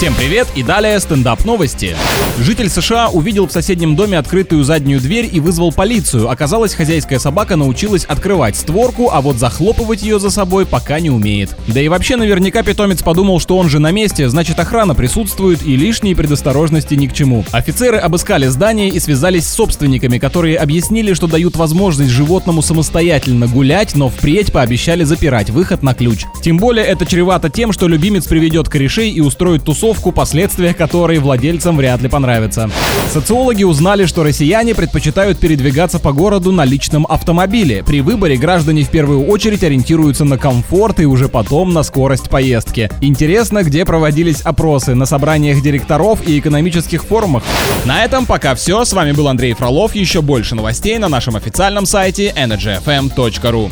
Всем привет и далее стендап новости. Житель США увидел в соседнем доме открытую заднюю дверь и вызвал полицию. Оказалось, хозяйская собака научилась открывать створку, а вот захлопывать ее за собой пока не умеет. Да и вообще наверняка питомец подумал, что он же на месте, значит охрана присутствует и лишние предосторожности ни к чему. Офицеры обыскали здание и связались с собственниками, которые объяснили, что дают возможность животному самостоятельно гулять, но впредь пообещали запирать выход на ключ. Тем более это чревато тем, что любимец приведет корешей и устроит тусовку тусовку, последствия которой владельцам вряд ли понравятся. Социологи узнали, что россияне предпочитают передвигаться по городу на личном автомобиле. При выборе граждане в первую очередь ориентируются на комфорт и уже потом на скорость поездки. Интересно, где проводились опросы на собраниях директоров и экономических форумах. На этом пока все. С вами был Андрей Фролов. Еще больше новостей на нашем официальном сайте energyfm.ru.